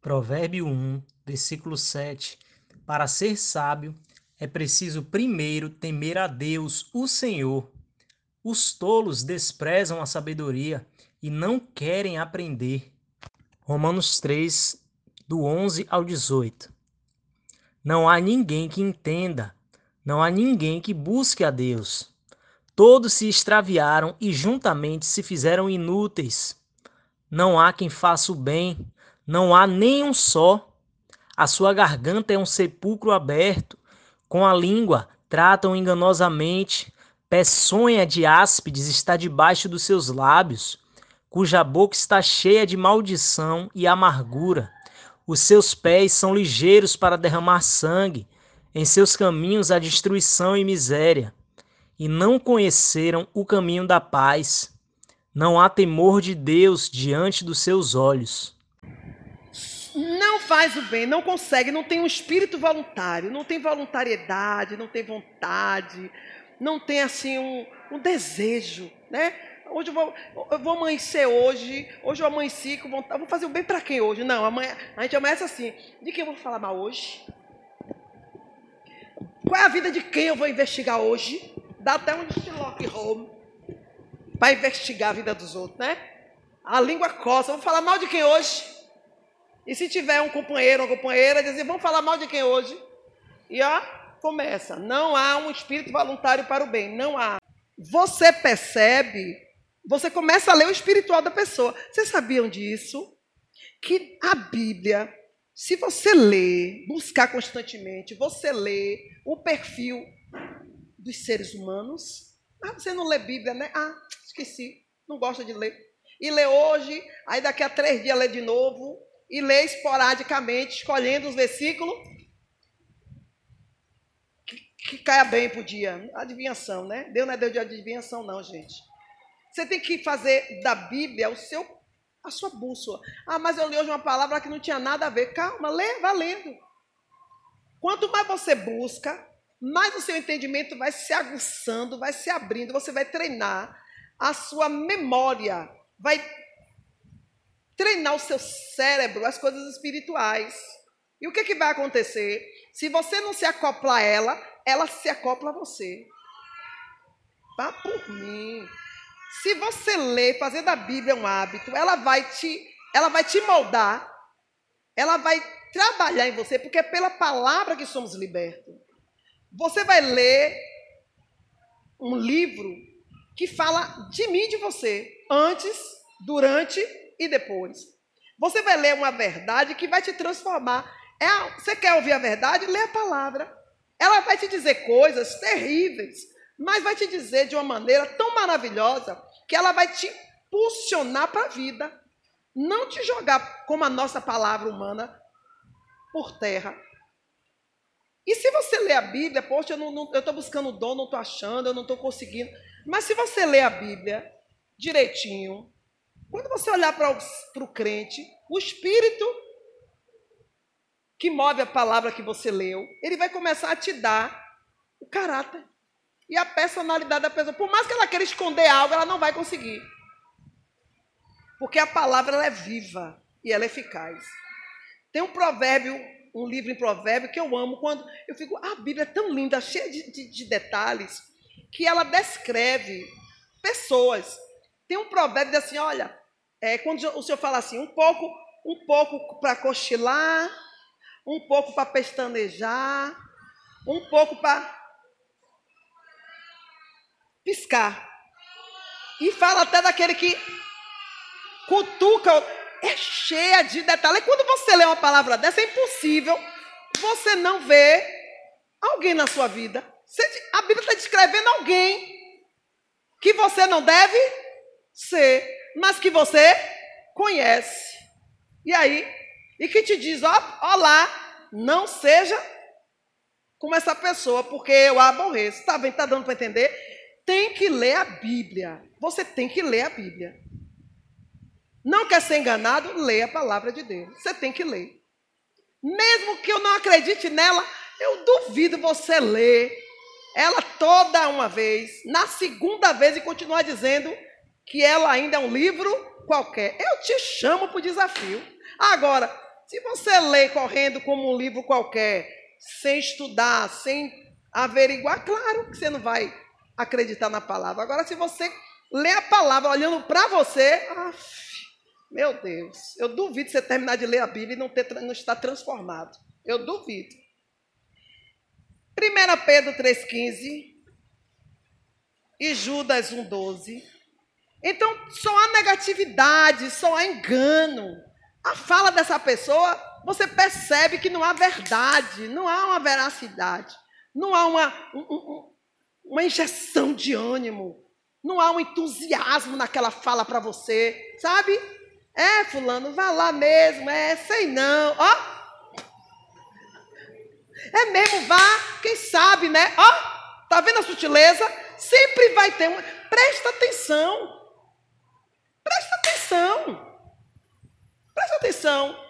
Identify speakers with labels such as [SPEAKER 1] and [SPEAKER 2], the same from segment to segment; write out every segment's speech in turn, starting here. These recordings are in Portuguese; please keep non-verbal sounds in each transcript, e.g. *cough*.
[SPEAKER 1] Provérbio 1, versículo 7. Para ser sábio, é preciso primeiro temer a Deus, o Senhor. Os tolos desprezam a sabedoria e não querem aprender. Romanos 3, do 11 ao 18. Não há ninguém que entenda, não há ninguém que busque a Deus. Todos se extraviaram e juntamente se fizeram inúteis. Não há quem faça o bem, não há nenhum só. A sua garganta é um sepulcro aberto, com a língua tratam enganosamente, peçonha de áspides está debaixo dos seus lábios, cuja boca está cheia de maldição e amargura. Os seus pés são ligeiros para derramar sangue, em seus caminhos há destruição e miséria. E não conheceram o caminho da paz. Não há temor de Deus diante dos seus olhos
[SPEAKER 2] não faz o bem, não consegue, não tem um espírito voluntário, não tem voluntariedade, não tem vontade, não tem assim um, um desejo, né? Hoje eu vou, eu vou amanhecer hoje, hoje eu amanheci com vontade, vou fazer o bem para quem hoje? Não, amanhã, a gente amanhece assim, de quem eu vou falar mal hoje? Qual é a vida de quem eu vou investigar hoje? Dá até um Sherlock Holmes para investigar a vida dos outros, né? A língua coça, vou falar mal de quem hoje? E se tiver um companheiro ou companheira, dizer, vamos falar mal de quem hoje? E ó, começa. Não há um espírito voluntário para o bem. Não há. Você percebe, você começa a ler o espiritual da pessoa. Vocês sabiam disso? Que a Bíblia, se você ler, buscar constantemente, você lê o perfil dos seres humanos. Ah, você não lê Bíblia, né? Ah, esqueci. Não gosta de ler. E lê hoje, aí daqui a três dias lê de novo e lê esporadicamente, escolhendo os versículos que, que caia bem para o dia. Adivinhação, né? Deus não é Deus de adivinhação, não, gente. Você tem que fazer da Bíblia o seu, a sua bússola. Ah, mas eu li hoje uma palavra que não tinha nada a ver. Calma, lê, vá lendo. Quanto mais você busca, mais o seu entendimento vai se aguçando, vai se abrindo, você vai treinar a sua memória, vai treinar o seu cérebro às coisas espirituais. E o que, que vai acontecer? Se você não se acopla a ela, ela se acopla a você. Vá por mim. Se você ler, fazer da Bíblia um hábito, ela vai te, ela vai te moldar, ela vai trabalhar em você, porque é pela palavra que somos libertos. Você vai ler um livro que fala de mim e de você, antes, durante e depois. Você vai ler uma verdade que vai te transformar. É você quer ouvir a verdade? Lê a palavra. Ela vai te dizer coisas terríveis, mas vai te dizer de uma maneira tão maravilhosa que ela vai te impulsionar para a vida. Não te jogar como a nossa palavra humana por terra. E se você lê a Bíblia, poxa, eu estou buscando dom, não estou achando, eu não estou conseguindo. Mas se você lê a Bíblia direitinho, quando você olhar para o crente, o espírito que move a palavra que você leu, ele vai começar a te dar o caráter e a personalidade da pessoa. Por mais que ela queira esconder algo, ela não vai conseguir. Porque a palavra ela é viva e ela é eficaz. Tem um provérbio, um livro em provérbio que eu amo quando eu fico, ah, a Bíblia é tão linda, cheia de, de, de detalhes, que ela descreve pessoas. Tem um provérbio assim, olha, é, quando o senhor fala assim, um pouco, um pouco para cochilar, um pouco para pestanejar, um pouco para piscar. E fala até daquele que cutuca, é cheia de detalhes. Quando você lê uma palavra dessa, é impossível você não ver alguém na sua vida. a Bíblia está descrevendo alguém que você não deve ser mas que você conhece. E aí, e que te diz, ó, ó lá, não seja como essa pessoa, porque eu a aborreço. Está? Está dando para entender? Tem que ler a Bíblia. Você tem que ler a Bíblia. Não quer ser enganado? Lê a palavra de Deus. Você tem que ler. Mesmo que eu não acredite nela, eu duvido você ler ela toda uma vez, na segunda vez e continuar dizendo que ela ainda é um livro qualquer. Eu te chamo para o desafio. Agora, Se você lê correndo como um livro qualquer, sem estudar, sem averiguar, claro que você não vai acreditar na palavra. Agora, se você lê a palavra olhando para você, af, meu Deus, eu duvido você terminar de ler a Bíblia e não, ter, não estar transformado. Eu duvido. 1 Pedro 3,15 e Judas 1,12. Então, só há negatividade, só há engano. A fala dessa pessoa, você percebe que não há verdade, não há uma veracidade, não há uma, um, uma injeção de ânimo, não há um entusiasmo naquela fala para você, sabe? É, fulano, vá lá mesmo, é, sei não, ó. É mesmo, vá, quem sabe, né? Ó, tá vendo a sutileza? Sempre vai ter uma. Presta atenção. Atenção. Presta atenção.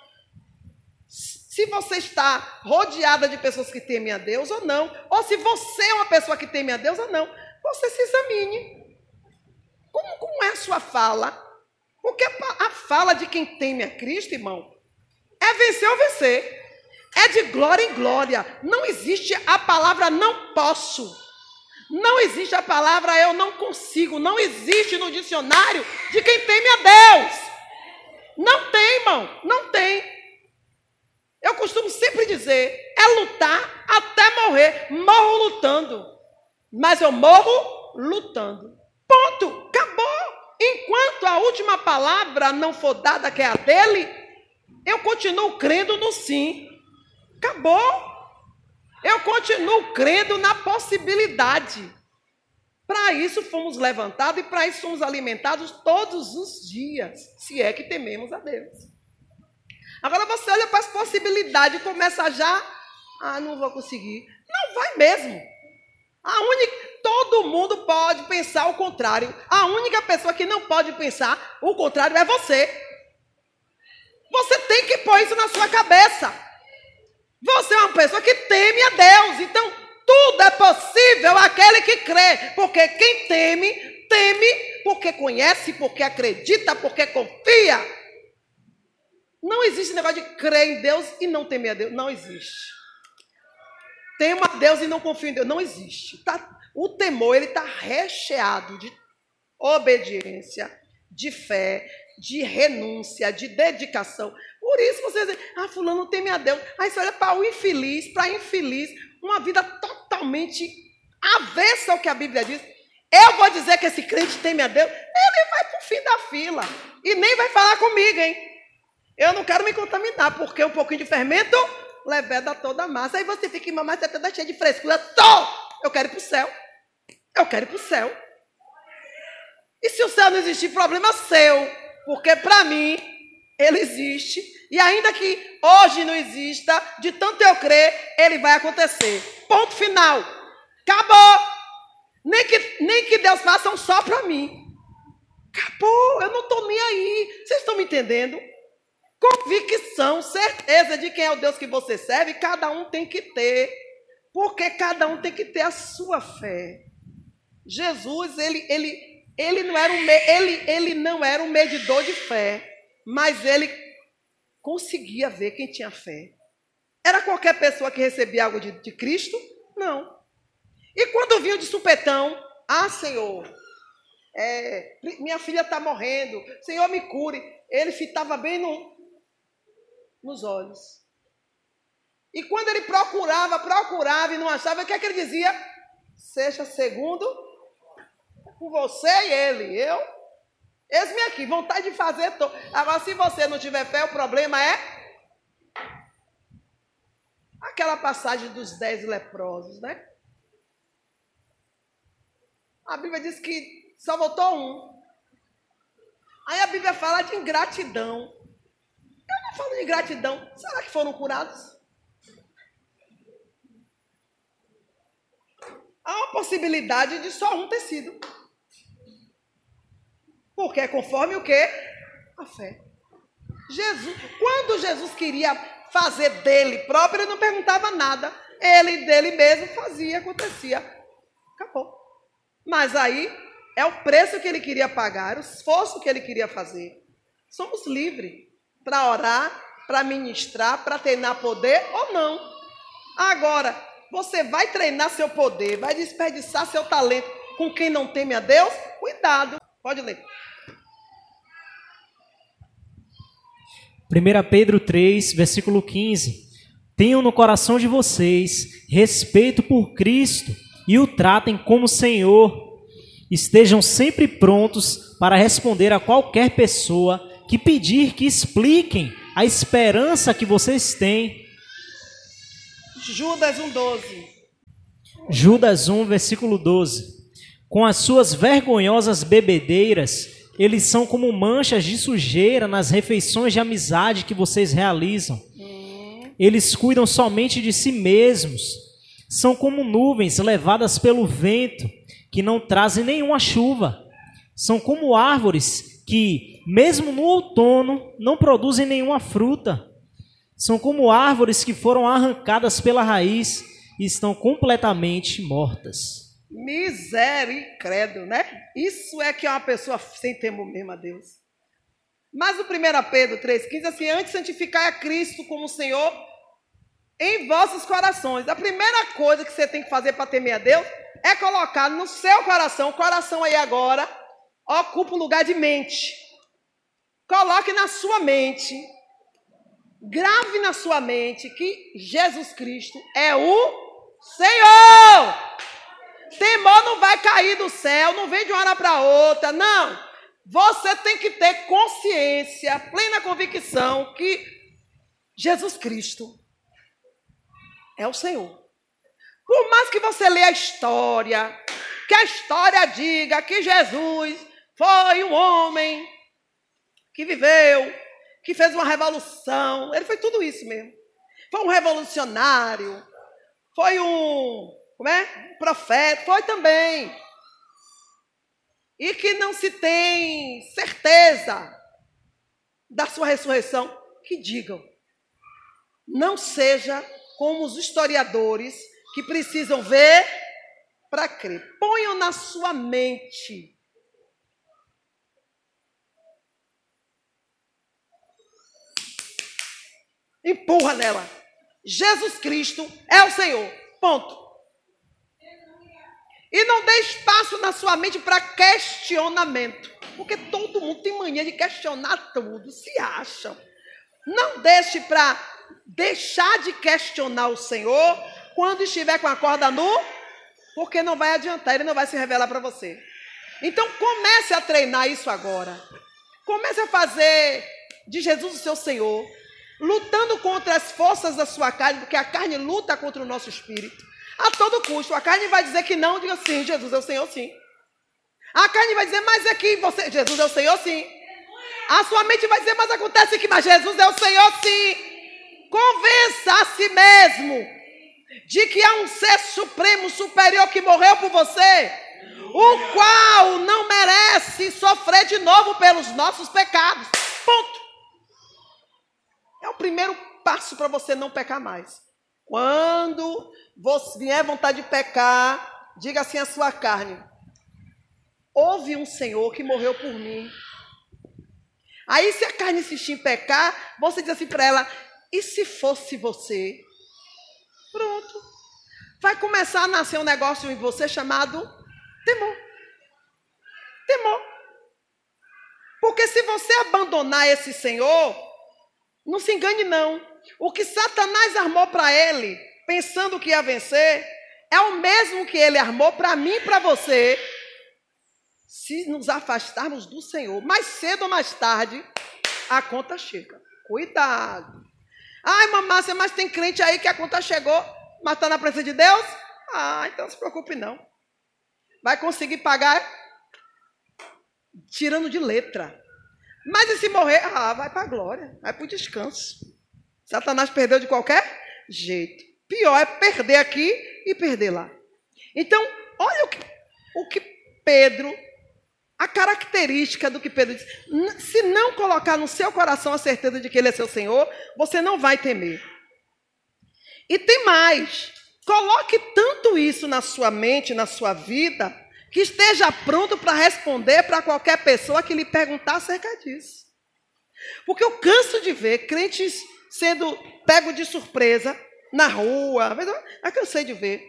[SPEAKER 2] Se você está rodeada de pessoas que temem a Deus ou não, ou se você é uma pessoa que teme a Deus ou não, você se examine. Como, como é a sua fala? Porque a, a fala de quem teme a Cristo, irmão, é vencer ou vencer. É de glória em glória. Não existe a palavra não posso. Não existe a palavra eu não consigo. Não existe no dicionário de quem teme a Deus. Não tem, irmão. Não tem. Eu costumo sempre dizer: é lutar até morrer. Morro lutando. Mas eu morro lutando. Ponto. Acabou. Enquanto a última palavra não for dada, que é a dele, eu continuo crendo no sim. Acabou. Eu continuo crendo na possibilidade. Para isso fomos levantados e para isso somos alimentados todos os dias, se é que tememos a Deus. Agora você olha para as possibilidades e começa já, ah, não vou conseguir. Não vai mesmo. A única, todo mundo pode pensar o contrário. A única pessoa que não pode pensar o contrário é você. Você tem que pôr isso na sua cabeça. Você é uma pessoa que teme a Deus. Então, tudo é possível aquele que crê. Porque quem teme, teme porque conhece, porque acredita, porque confia. Não existe negócio de crer em Deus e não temer a Deus. Não existe. Tema a Deus e não confia em Deus. Não existe. Tá, o temor, ele está recheado de obediência, de fé, de renúncia, de dedicação. Por isso você diz, ah, fulano teme a Deus. Aí você olha para o infeliz, para infeliz, uma vida totalmente avessa ao que a Bíblia diz. Eu vou dizer que esse crente teme a Deus, ele vai para o fim da fila. E nem vai falar comigo, hein? Eu não quero me contaminar, porque um pouquinho de fermento leveda toda a massa. Aí você fica, mamãe, você está cheia de frescura. Tô! Eu quero ir para o céu. Eu quero ir para o céu. E se o céu não existir, problema seu. Porque para mim, ele existe. E ainda que hoje não exista, de tanto eu crer, ele vai acontecer. Ponto final. Acabou. Nem que, nem que Deus faça um só para mim. Acabou. Eu não estou nem aí. Vocês estão me entendendo? Convicção, certeza de quem é o Deus que você serve, cada um tem que ter. Porque cada um tem que ter a sua fé. Jesus, ele, ele, ele, não, era um, ele, ele não era um medidor de fé, mas ele conseguia ver quem tinha fé. Era qualquer pessoa que recebia algo de, de Cristo? Não. E quando vinha de supetão, ah, Senhor, é, minha filha está morrendo, Senhor, me cure. Ele fitava bem no, nos olhos. E quando ele procurava, procurava e não achava, o que é que ele dizia? Seja segundo com você e ele. Eu, eis-me aqui, vontade de fazer. To... Agora, se você não tiver fé, o problema é aquela passagem dos dez leprosos, né? A Bíblia diz que só voltou um. Aí a Bíblia fala de ingratidão. Eu não falo de gratidão. Será que foram curados? Há uma possibilidade de só um ter sido. Porque é conforme o que? A fé. Jesus, quando Jesus queria fazer dele próprio, ele não perguntava nada. Ele dele mesmo fazia, acontecia. Acabou. Mas aí é o preço que ele queria pagar, o esforço que ele queria fazer. Somos livres para orar, para ministrar, para treinar poder ou não. Agora, você vai treinar seu poder, vai desperdiçar seu talento com quem não teme a Deus? Cuidado. Pode ler.
[SPEAKER 3] 1 Pedro 3, versículo 15. Tenham no coração de vocês respeito por Cristo e o tratem como Senhor. Estejam sempre prontos para responder a qualquer pessoa que pedir que expliquem a esperança que vocês têm.
[SPEAKER 2] Judas 1,12.
[SPEAKER 3] Judas 1, versículo 12. Com as suas vergonhosas bebedeiras, eles são como manchas de sujeira nas refeições de amizade que vocês realizam. Eles cuidam somente de si mesmos. São como nuvens levadas pelo vento, que não trazem nenhuma chuva. São como árvores que, mesmo no outono, não produzem nenhuma fruta. São como árvores que foram arrancadas pela raiz e estão completamente mortas.
[SPEAKER 2] Misericredo, né? Isso é que é uma pessoa sem temor mesmo a Deus. Mas o 1 Pedro 3,15 assim, antes santificar a Cristo como Senhor em vossos corações. A primeira coisa que você tem que fazer para temer a Deus é colocar no seu coração, o coração aí agora, ocupa o lugar de mente. Coloque na sua mente, grave na sua mente que Jesus Cristo é o Senhor. Temor não vai cair do céu, não vem de uma hora para outra, não. Você tem que ter consciência, plena convicção que Jesus Cristo é o Senhor. Por mais que você lê a história, que a história diga que Jesus foi um homem que viveu, que fez uma revolução, ele foi tudo isso mesmo. Foi um revolucionário, foi um como é? Profeta, foi também. E que não se tem certeza da sua ressurreição, que digam. Não seja como os historiadores que precisam ver para crer. Ponham na sua mente. Empurra nela. Jesus Cristo é o Senhor. Ponto. E não dê espaço na sua mente para questionamento. Porque todo mundo tem mania de questionar tudo, se acham. Não deixe para deixar de questionar o Senhor quando estiver com a corda nu, porque não vai adiantar, ele não vai se revelar para você. Então comece a treinar isso agora. Comece a fazer de Jesus o seu Senhor, lutando contra as forças da sua carne, porque a carne luta contra o nosso espírito a todo custo. A carne vai dizer que não, diga sim, Jesus é o Senhor, sim. A carne vai dizer, mas é que você, Jesus é o Senhor, sim. A sua mente vai dizer, mas acontece que, mas Jesus é o Senhor, sim. Convença a si mesmo de que há um ser supremo, superior que morreu por você, o qual não merece sofrer de novo pelos nossos pecados. Ponto. É o primeiro passo para você não pecar mais. Quando você vier vontade de pecar, diga assim a sua carne: houve um Senhor que morreu por mim. Aí, se a carne insistir em pecar, você diz assim para ela: e se fosse você? Pronto. Vai começar a nascer um negócio em você chamado temor. Temor. Porque se você abandonar esse Senhor, não se engane, não. O que Satanás armou para ele, pensando que ia vencer, é o mesmo que ele armou para mim e para você, se nos afastarmos do Senhor. Mais cedo ou mais tarde, a conta chega. Cuidado. Ai, mamácia, mas tem crente aí que a conta chegou, mas está na presença de Deus? Ah, então não se preocupe não. Vai conseguir pagar tirando de letra. Mas e se morrer? Ah, vai para a glória, vai para o descanso. Satanás perdeu de qualquer jeito. Pior é perder aqui e perder lá. Então, olha o que, o que Pedro, a característica do que Pedro diz. Se não colocar no seu coração a certeza de que Ele é seu Senhor, você não vai temer. E tem mais. Coloque tanto isso na sua mente, na sua vida, que esteja pronto para responder para qualquer pessoa que lhe perguntar acerca disso. Porque eu canso de ver crentes sendo pego de surpresa na rua. Eu cansei de ver.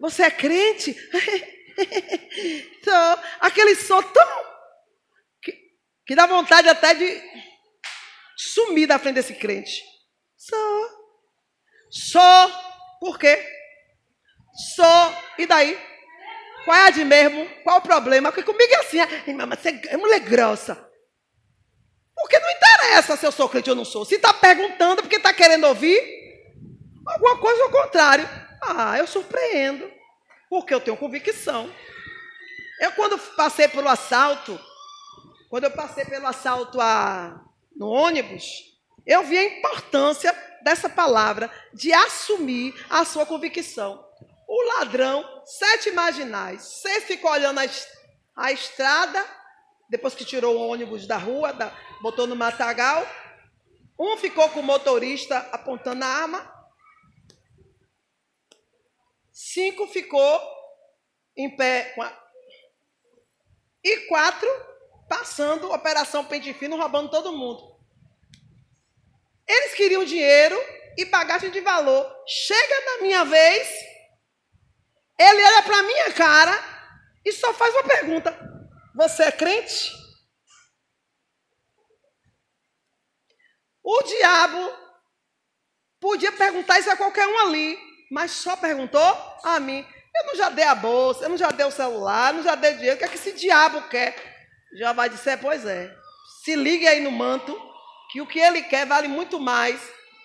[SPEAKER 2] Você é crente? *laughs* Sou. Aquele som tão. Que, que dá vontade até de sumir da frente desse crente. Só. Só. Por quê? Só. E daí? Qual é a de mesmo? Qual o problema? Porque comigo é assim. Mas você é mulher grossa. Porque não interessa se eu sou crente ou não sou. Se está perguntando porque está querendo ouvir, alguma coisa ao contrário. Ah, eu surpreendo. Porque eu tenho convicção. Eu quando passei pelo assalto, quando eu passei pelo assalto a, no ônibus, eu vi a importância dessa palavra de assumir a sua convicção. O ladrão, sete marginais, seis ficou olhando a, a estrada, depois que tirou o ônibus da rua, da, botou no matagal. Um ficou com o motorista apontando a arma. Cinco ficou em pé com a... E quatro passando Operação Pente Fino, roubando todo mundo. Eles queriam dinheiro e bagagem de valor. Chega na minha vez, ele olha para minha cara e só faz uma pergunta: Você é crente? O diabo podia perguntar isso a qualquer um ali, mas só perguntou a mim. Eu não já dei a bolsa, eu não já dei o celular, eu não já dei dinheiro. O que é que esse diabo quer? Já vai dizer, pois é. Se ligue aí no manto, que o que ele quer vale muito mais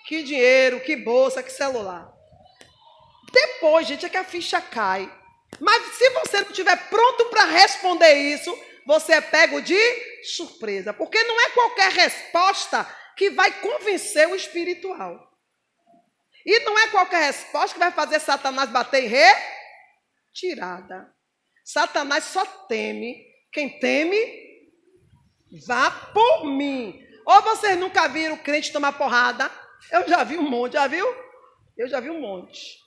[SPEAKER 2] que dinheiro, que bolsa, que celular. Depois, gente, é que a ficha cai. Mas se você não estiver pronto para responder isso, você é pego de surpresa. Porque não é qualquer resposta que vai convencer o espiritual. E não é qualquer resposta que vai fazer Satanás bater retirada. Satanás só teme quem teme, vá por mim. Ou vocês nunca viram crente tomar porrada? Eu já vi um monte, já viu? Eu já vi um monte.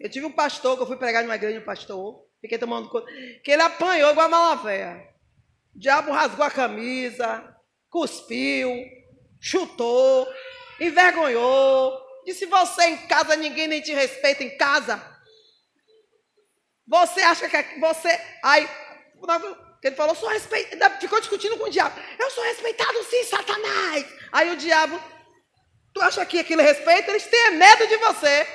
[SPEAKER 2] Eu tive um pastor que eu fui pregar numa igreja, um pastor, fiquei tomando conta, que ele apanhou igual a malavéia. O diabo rasgou a camisa, cuspiu, chutou, envergonhou, disse você em casa, ninguém nem te respeita em casa. Você acha que você. Aí, ele falou, sou respeitado. Ficou discutindo com o diabo. Eu sou respeitado sim, Satanás. Aí o diabo, tu acha que aquilo é respeito? Eles têm medo de você.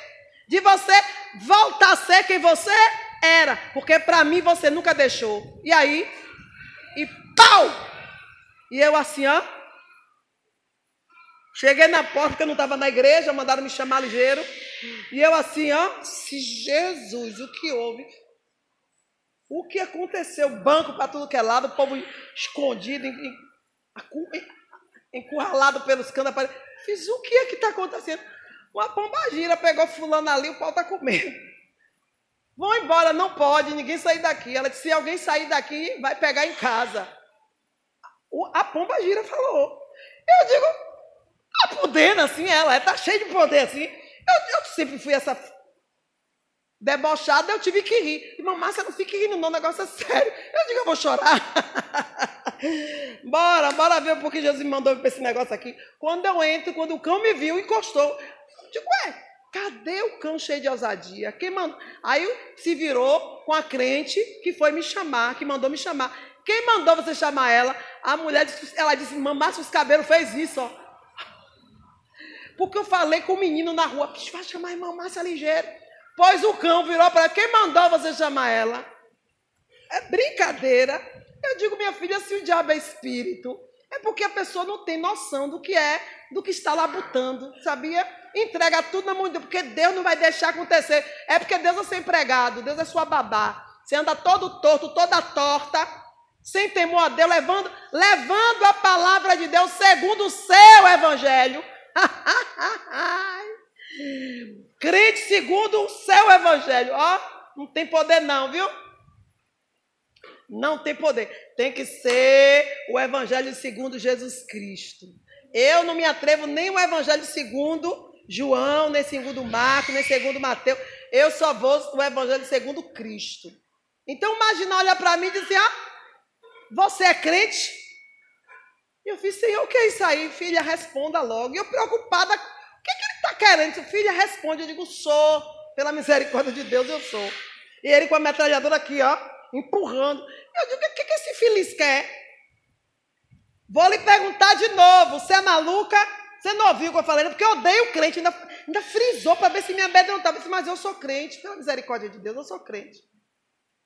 [SPEAKER 2] De você voltar a ser quem você era. Porque para mim você nunca deixou. E aí, e pau! E eu assim, ó. Cheguei na porta, que eu não estava na igreja, mandaram me chamar ligeiro. E eu assim, ó, se Jesus, o que houve? O que aconteceu? Banco para tudo que é lado, o povo escondido, encurralado pelos canos. Fiz o que é que está acontecendo? Uma pomba gira pegou fulano ali, o pau está comendo. Vão embora, não pode, ninguém sair daqui. Ela disse: se alguém sair daqui, vai pegar em casa. A pomba gira falou. Eu digo, podendo assim, ela está cheia de poder assim. Eu, eu, sempre fui essa debochada, eu tive que rir. Irmã Márcia, não fique rindo, não, o negócio é sério. Eu digo, eu vou chorar. *laughs* bora, bora ver porque Jesus me mandou para esse negócio aqui. Quando eu entro, quando o cão me viu, encostou. Eu digo, ué, cadê o cão cheio de ousadia? Quem mandou? Aí se virou com a crente que foi me chamar, que mandou me chamar. Quem mandou você chamar ela? A mulher disse, ela disse, mamãe, os cabelos fez isso, ó. Porque eu falei com o menino na rua, que vai chamar a irmã Márcia ligeiro. Pois o cão virou para quem mandou você chamar ela? É brincadeira. Eu digo, minha filha, se o diabo é espírito, é porque a pessoa não tem noção do que é, do que está lá botando, sabia? Entrega tudo na mão de Deus, porque Deus não vai deixar acontecer. É porque Deus é seu empregado, Deus é sua babá. Você anda todo torto, toda torta, sem temor a Deus, levando, levando a palavra de Deus segundo o seu evangelho. *laughs* Crente segundo o seu evangelho. Ó, não tem poder não, viu? Não tem poder. Tem que ser o evangelho segundo Jesus Cristo. Eu não me atrevo nem o evangelho segundo João, nem segundo Marcos, nem segundo Mateus. Eu só vou o evangelho segundo Cristo. Então imagina olhar para mim e dizer: "Ah, você é crente?" Eu fiz, Senhor, o que é isso aí? Filha, responda logo. E eu preocupada, o que, que ele está querendo? Filha, responde. Eu digo, sou. Pela misericórdia de Deus, eu sou. E ele com a metralhadora aqui, ó, empurrando. Eu digo, o que, que esse feliz quer? Vou lhe perguntar de novo, você é maluca? Você não ouviu o que eu falei? Porque eu odeio crente, ainda, ainda frisou para ver se me amedrontava. Mas eu sou crente, pela misericórdia de Deus, eu sou crente.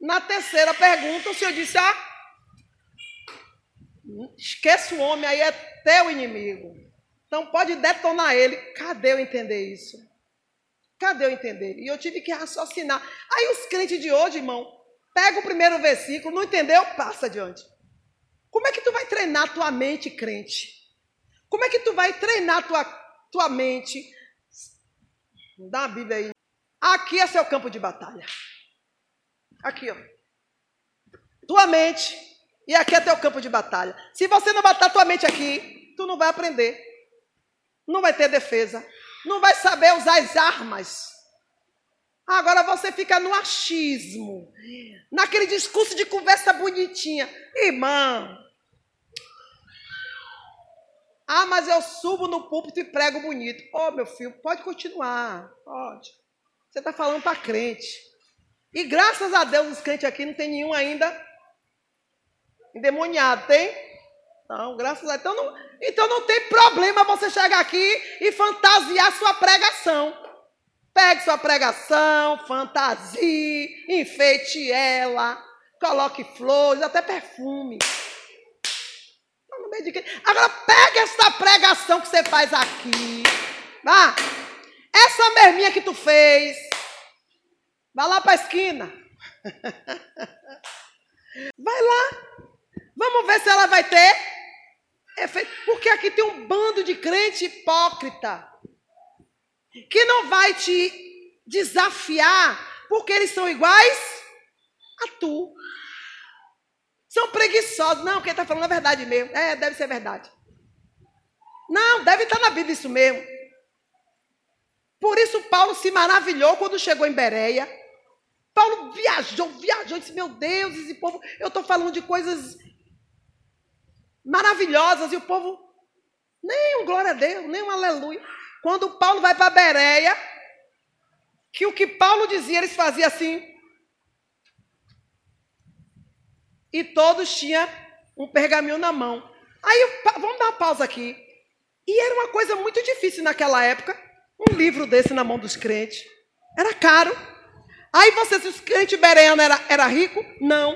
[SPEAKER 2] Na terceira pergunta, o senhor disse, ah, esquece o homem, aí é teu inimigo. Então pode detonar ele. Cadê eu entender isso? Cadê eu entender? E eu tive que raciocinar. Aí os crentes de hoje, irmão, pega o primeiro versículo, não entendeu? Passa adiante. Como é que tu vai treinar tua mente, crente? Como é que tu vai treinar tua, tua mente? Dá a Bíblia aí. Aqui é seu campo de batalha. Aqui, ó. Tua mente. E aqui é teu campo de batalha. Se você não botar tua mente aqui, tu não vai aprender. Não vai ter defesa. Não vai saber usar as armas. Agora você fica no achismo. Naquele discurso de conversa bonitinha. Irmão, ah, mas eu subo no púlpito e prego bonito. Ô, oh, meu filho, pode continuar. Pode. Você está falando para crente. E graças a Deus, os crentes aqui não tem nenhum ainda endemoniado, tem? Não, graças a Deus. Então não, então não tem problema você chegar aqui e fantasiar sua pregação. Pegue sua pregação, fantasie, enfeite ela, coloque flores, até perfume Agora pega essa pregação que você faz aqui. Vá. Essa merminha que tu fez. *laughs* Vai lá para a esquina. Vai lá. Vamos ver se ela vai ter efeito. Porque aqui tem um bando de crente hipócrita. Que não vai te desafiar. Porque eles são iguais a tu. São preguiçosos. Não, quem está falando é verdade mesmo. É, deve ser verdade. Não, deve estar na Bíblia isso mesmo. Por isso Paulo se maravilhou quando chegou em Bereia. Paulo viajou, viajou disse: Meu Deus, esse povo, eu estou falando de coisas maravilhosas e o povo, nem um glória a Deus, nem um aleluia. Quando Paulo vai para Bereia, que o que Paulo dizia, eles faziam assim. e todos tinham um pergaminho na mão. Aí, vamos dar uma pausa aqui. E era uma coisa muito difícil naquela época, um livro desse na mão dos crentes. Era caro. Aí você, se os crentes bereano era, era rico, não.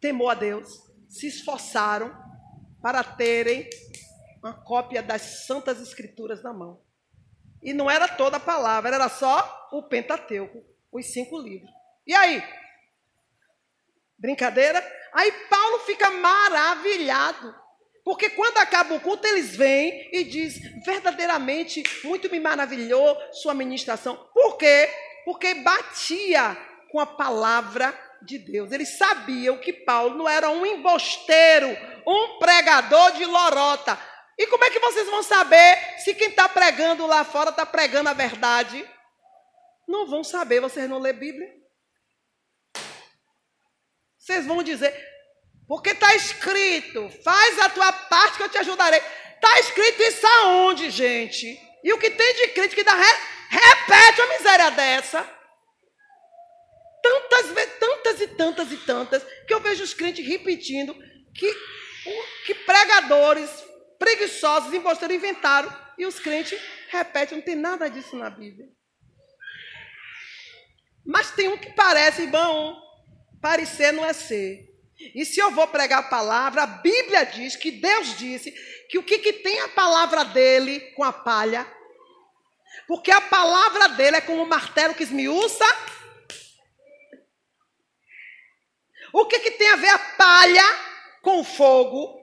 [SPEAKER 2] Temou a Deus. Se esforçaram para terem uma cópia das Santas Escrituras na mão. E não era toda a palavra, era só o Pentateuco, os cinco livros. E aí? Brincadeira? Aí Paulo fica maravilhado. Porque quando acaba o culto, eles vêm e diz: verdadeiramente, muito me maravilhou sua ministração. Por quê? Porque batia com a palavra de Deus. Eles sabiam que Paulo não era um embosteiro, um pregador de lorota. E como é que vocês vão saber se quem está pregando lá fora está pregando a verdade? Não vão saber, vocês não lê Bíblia. Vocês vão dizer, porque está escrito, faz a tua parte que eu te ajudarei. Está escrito isso aonde, gente? E o que tem de que dá re, repete uma miséria dessa? Tantas, tantas e tantas e tantas que eu vejo os crentes repetindo que, que pregadores preguiçosos, embosteiros inventaram e os crentes repetem, não tem nada disso na Bíblia. Mas tem um que parece bom, Parecer não é ser. E se eu vou pregar a palavra, a Bíblia diz que Deus disse que o que, que tem a palavra dele com a palha? Porque a palavra dele é como um martelo que esmiuça. O que, que tem a ver a palha com fogo?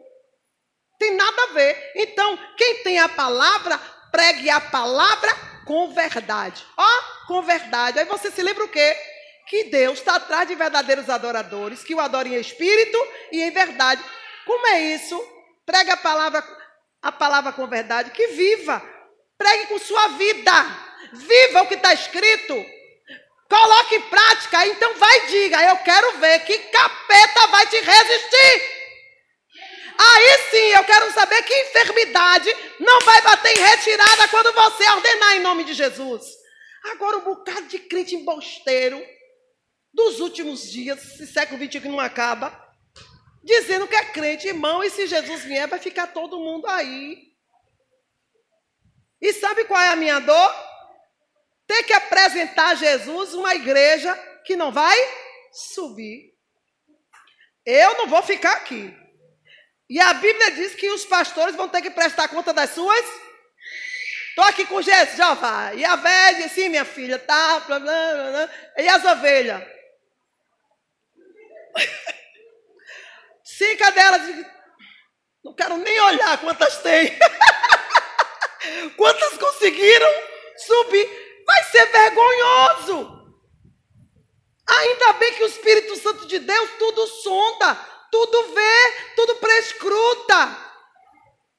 [SPEAKER 2] Tem nada a ver. Então, quem tem a palavra, pregue a palavra com verdade. Ó, com verdade. Aí você se lembra o quê? que Deus está atrás de verdadeiros adoradores, que o adorem em espírito e em verdade. Como é isso? Pregue a palavra, a palavra com verdade, que viva. Pregue com sua vida. Viva o que está escrito. Coloque em prática. Então vai e diga: Eu quero ver que capeta vai te resistir. Aí sim eu quero saber que enfermidade não vai bater em retirada quando você ordenar em nome de Jesus. Agora, um bocado de crente embosteiro dos últimos dias, esse século XXI não acaba, dizendo que é crente, irmão, e se Jesus vier, vai ficar todo mundo aí. E sabe qual é a minha dor? Ter que apresentar a Jesus uma igreja que não vai subir. Eu não vou ficar aqui. E a Bíblia diz que os pastores vão ter que prestar conta das suas. Estou aqui com Jesus, já. E a velha, sim, minha filha, tá. Blá, blá, blá, e as ovelhas? Sim, cadê elas? Não quero nem olhar quantas tem. *laughs* quantas conseguiram subir? Vai ser vergonhoso. Ainda bem que o Espírito Santo de Deus tudo sonda, tudo vê, tudo prescruta.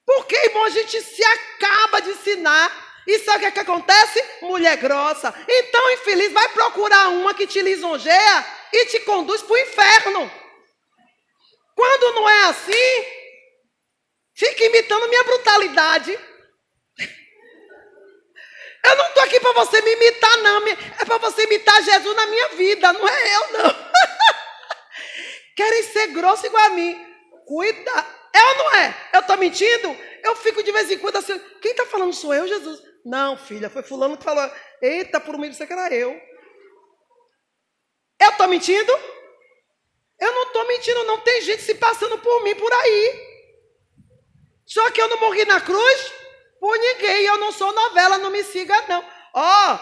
[SPEAKER 2] Porque, irmão, a gente se acaba de ensinar. E sabe o que, é que acontece? Mulher grossa. Então, infeliz, vai procurar uma que te lisonjeia e te conduz para o inferno. Quando não é assim, fica imitando minha brutalidade. Eu não estou aqui para você me imitar, não. É para você imitar Jesus na minha vida, não é eu, não. *laughs* Querem ser grosso igual a mim. Cuida. É ou não é? Eu estou mentindo? Eu fico de vez em quando assim. Quem está falando sou eu, Jesus? Não, filha, foi fulano que falou. Eita, por um meio você que era eu. Eu estou mentindo? Eu não estou mentindo, não. Tem gente se passando por mim por aí. Só que eu não morri na cruz por ninguém. Não sou novela, não me siga, não. Ó,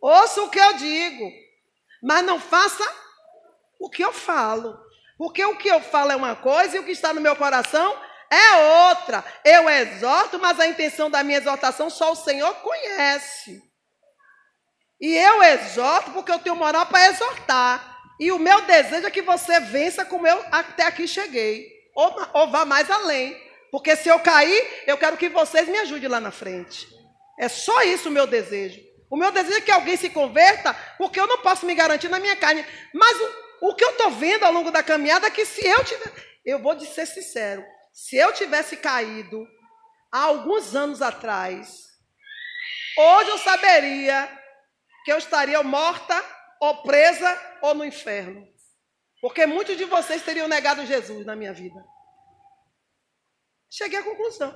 [SPEAKER 2] oh, ouça o que eu digo. Mas não faça o que eu falo. Porque o que eu falo é uma coisa e o que está no meu coração é outra. Eu exorto, mas a intenção da minha exortação só o Senhor conhece. E eu exorto porque eu tenho moral para exortar. E o meu desejo é que você vença como eu até aqui cheguei. Ou, ou vá mais além. Porque se eu cair, eu quero que vocês me ajudem lá na frente. É só isso o meu desejo. O meu desejo é que alguém se converta, porque eu não posso me garantir na minha carne. Mas o, o que eu estou vendo ao longo da caminhada é que se eu tiver. Eu vou ser sincero. Se eu tivesse caído há alguns anos atrás, hoje eu saberia que eu estaria morta, ou presa, ou no inferno. Porque muitos de vocês teriam negado Jesus na minha vida. Cheguei à conclusão.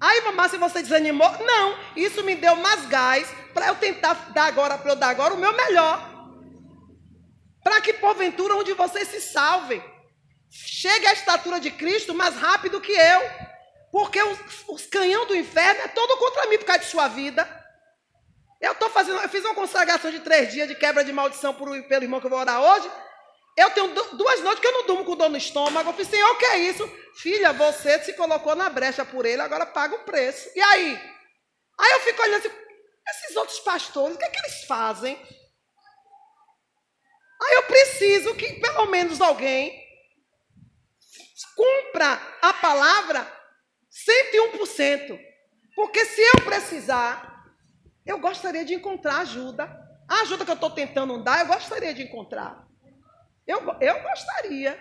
[SPEAKER 2] Aí, se você desanimou, não, isso me deu mais gás para eu tentar dar agora, para eu dar agora o meu melhor. Para que, porventura, onde vocês se salvem, chegue à estatura de Cristo mais rápido que eu. Porque os, os canhão do inferno é todo contra mim por causa de sua vida. Eu estou fazendo, eu fiz uma consagração de três dias de quebra de maldição por, pelo irmão que eu vou orar hoje. Eu tenho duas noites que eu não durmo com dor no estômago. Eu falei, Senhor, o que é isso? Filha, você se colocou na brecha por ele, agora paga o preço. E aí? Aí eu fico olhando assim, esses outros pastores, o que é que eles fazem? Aí eu preciso que pelo menos alguém cumpra a palavra 101%. Porque se eu precisar, eu gostaria de encontrar ajuda. A ajuda que eu estou tentando dar, eu gostaria de encontrar. Eu, eu gostaria.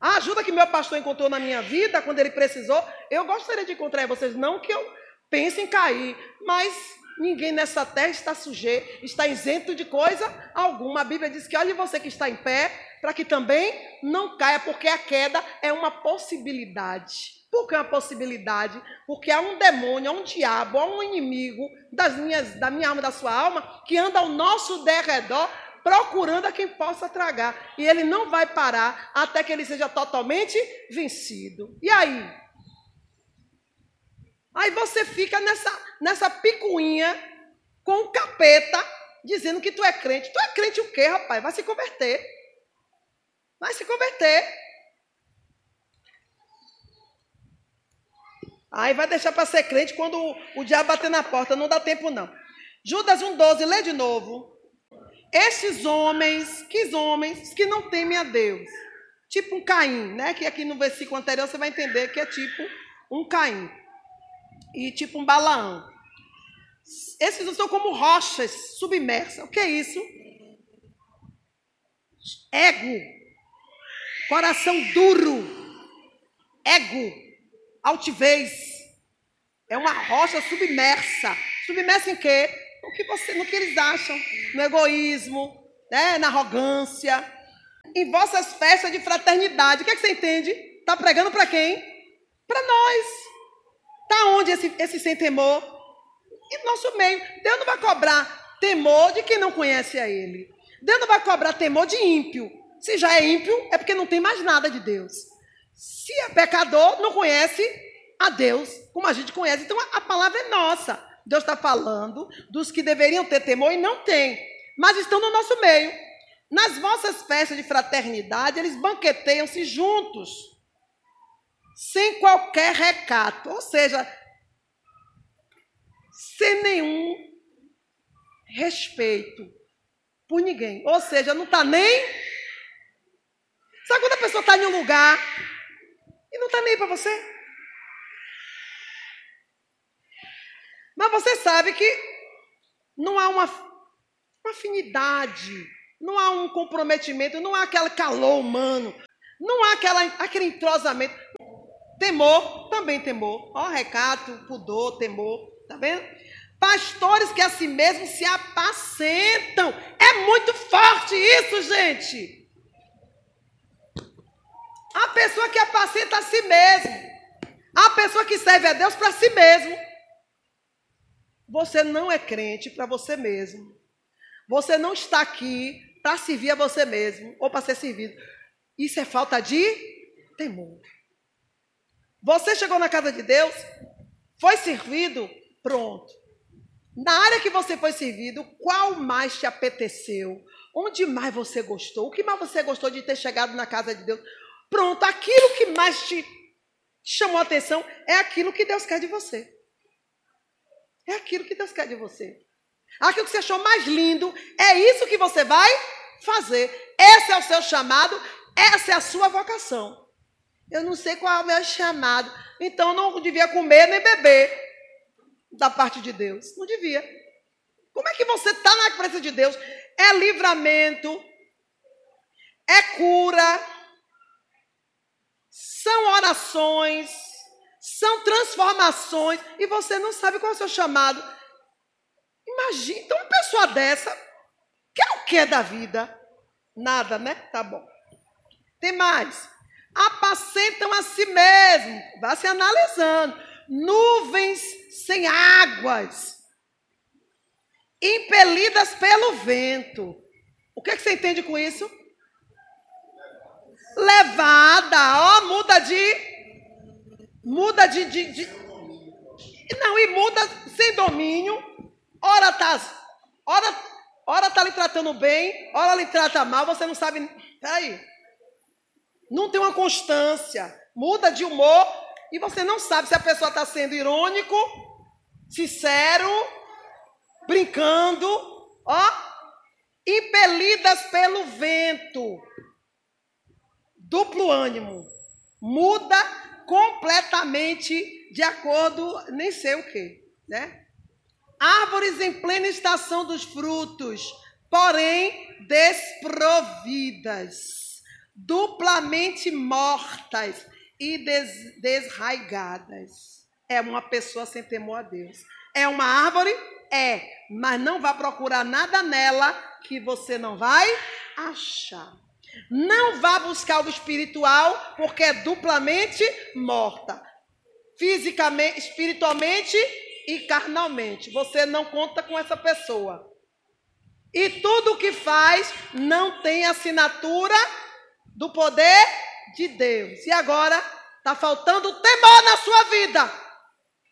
[SPEAKER 2] A ajuda que meu pastor encontrou na minha vida, quando ele precisou, eu gostaria de encontrar vocês. Não que eu pense em cair, mas ninguém nessa terra está sujeito, está isento de coisa alguma. A Bíblia diz que olhe você que está em pé, para que também não caia, porque a queda é uma possibilidade. Por que uma possibilidade? Porque há um demônio, há um diabo, há um inimigo das minhas, da minha alma, da sua alma, que anda ao nosso derredor procurando a quem possa tragar. E ele não vai parar até que ele seja totalmente vencido. E aí? Aí você fica nessa, nessa picuinha com o capeta dizendo que tu é crente. Tu é crente o quê, rapaz? Vai se converter. Vai se converter. Aí vai deixar para ser crente quando o, o diabo bater na porta. Não dá tempo, não. Judas 1,12, lê de novo. Esses homens, que homens que não temem a Deus. Tipo um Caim, né? Que aqui no versículo anterior você vai entender que é tipo um Caim. E tipo um Balaão. Esses são como rochas submersas. O que é isso? Ego. Coração duro ego, altivez. É uma rocha submersa. Submersa em quê? No que, você, no que eles acham. No egoísmo, né? na arrogância. Em vossas festas de fraternidade. O que, é que você entende? Está pregando para quem? Para nós. Está onde esse, esse sem temor? Em nosso meio. Deus não vai cobrar temor de quem não conhece a Ele. Deus não vai cobrar temor de ímpio. Se já é ímpio, é porque não tem mais nada de Deus. Se é pecador, não conhece a Deus como a gente conhece. Então a palavra é nossa. Deus está falando dos que deveriam ter temor e não têm, mas estão no nosso meio. Nas vossas festas de fraternidade, eles banqueteiam-se juntos, sem qualquer recato, ou seja, sem nenhum respeito por ninguém. Ou seja, não está nem. Sabe quando a pessoa está em um lugar e não está nem para você? Mas você sabe que não há uma, uma afinidade, não há um comprometimento, não há aquele calor humano, não há aquela, aquele entrosamento. Temor, também temor. Ó, recato, pudor, temor, tá vendo? Pastores que a si mesmos se apacentam. É muito forte isso, gente. A pessoa que apacenta a si mesmo. A pessoa que serve a Deus para si mesmo. Você não é crente para você mesmo. Você não está aqui para servir a você mesmo ou para ser servido. Isso é falta de temor. Você chegou na casa de Deus, foi servido, pronto. Na área que você foi servido, qual mais te apeteceu? Onde mais você gostou? O que mais você gostou de ter chegado na casa de Deus? Pronto, aquilo que mais te chamou a atenção é aquilo que Deus quer de você. É aquilo que Deus quer de você. Aquilo que você achou mais lindo, é isso que você vai fazer. Esse é o seu chamado, essa é a sua vocação. Eu não sei qual é o meu chamado, então não devia comer nem beber da parte de Deus. Não devia. Como é que você está na presença de Deus? É livramento, é cura, são orações são transformações e você não sabe qual é o seu chamado. Imagina, então uma pessoa dessa quer o que da vida? Nada, né? Tá bom. Tem mais. Apacentam a si mesmo. Vá se analisando. Nuvens sem águas. Impelidas pelo vento. O que, é que você entende com isso? Levada, ó, muda de muda de, de, de, Não, e muda sem domínio. Ora está ora, ora tá lhe tratando bem, ora lhe trata mal, você não sabe. Peraí. Não tem uma constância. Muda de humor e você não sabe se a pessoa está sendo irônico, sincero, brincando, ó, impelidas pelo vento. Duplo ânimo. Muda completamente de acordo, nem sei o que, né? Árvores em plena estação dos frutos, porém desprovidas, duplamente mortas e des desraigadas. É uma pessoa sem temor a Deus. É uma árvore? É, mas não vá procurar nada nela que você não vai achar. Não vá buscar o espiritual, porque é duplamente morta. Fisicamente, espiritualmente e carnalmente. Você não conta com essa pessoa. E tudo o que faz não tem assinatura do poder de Deus. E agora está faltando temor na sua vida.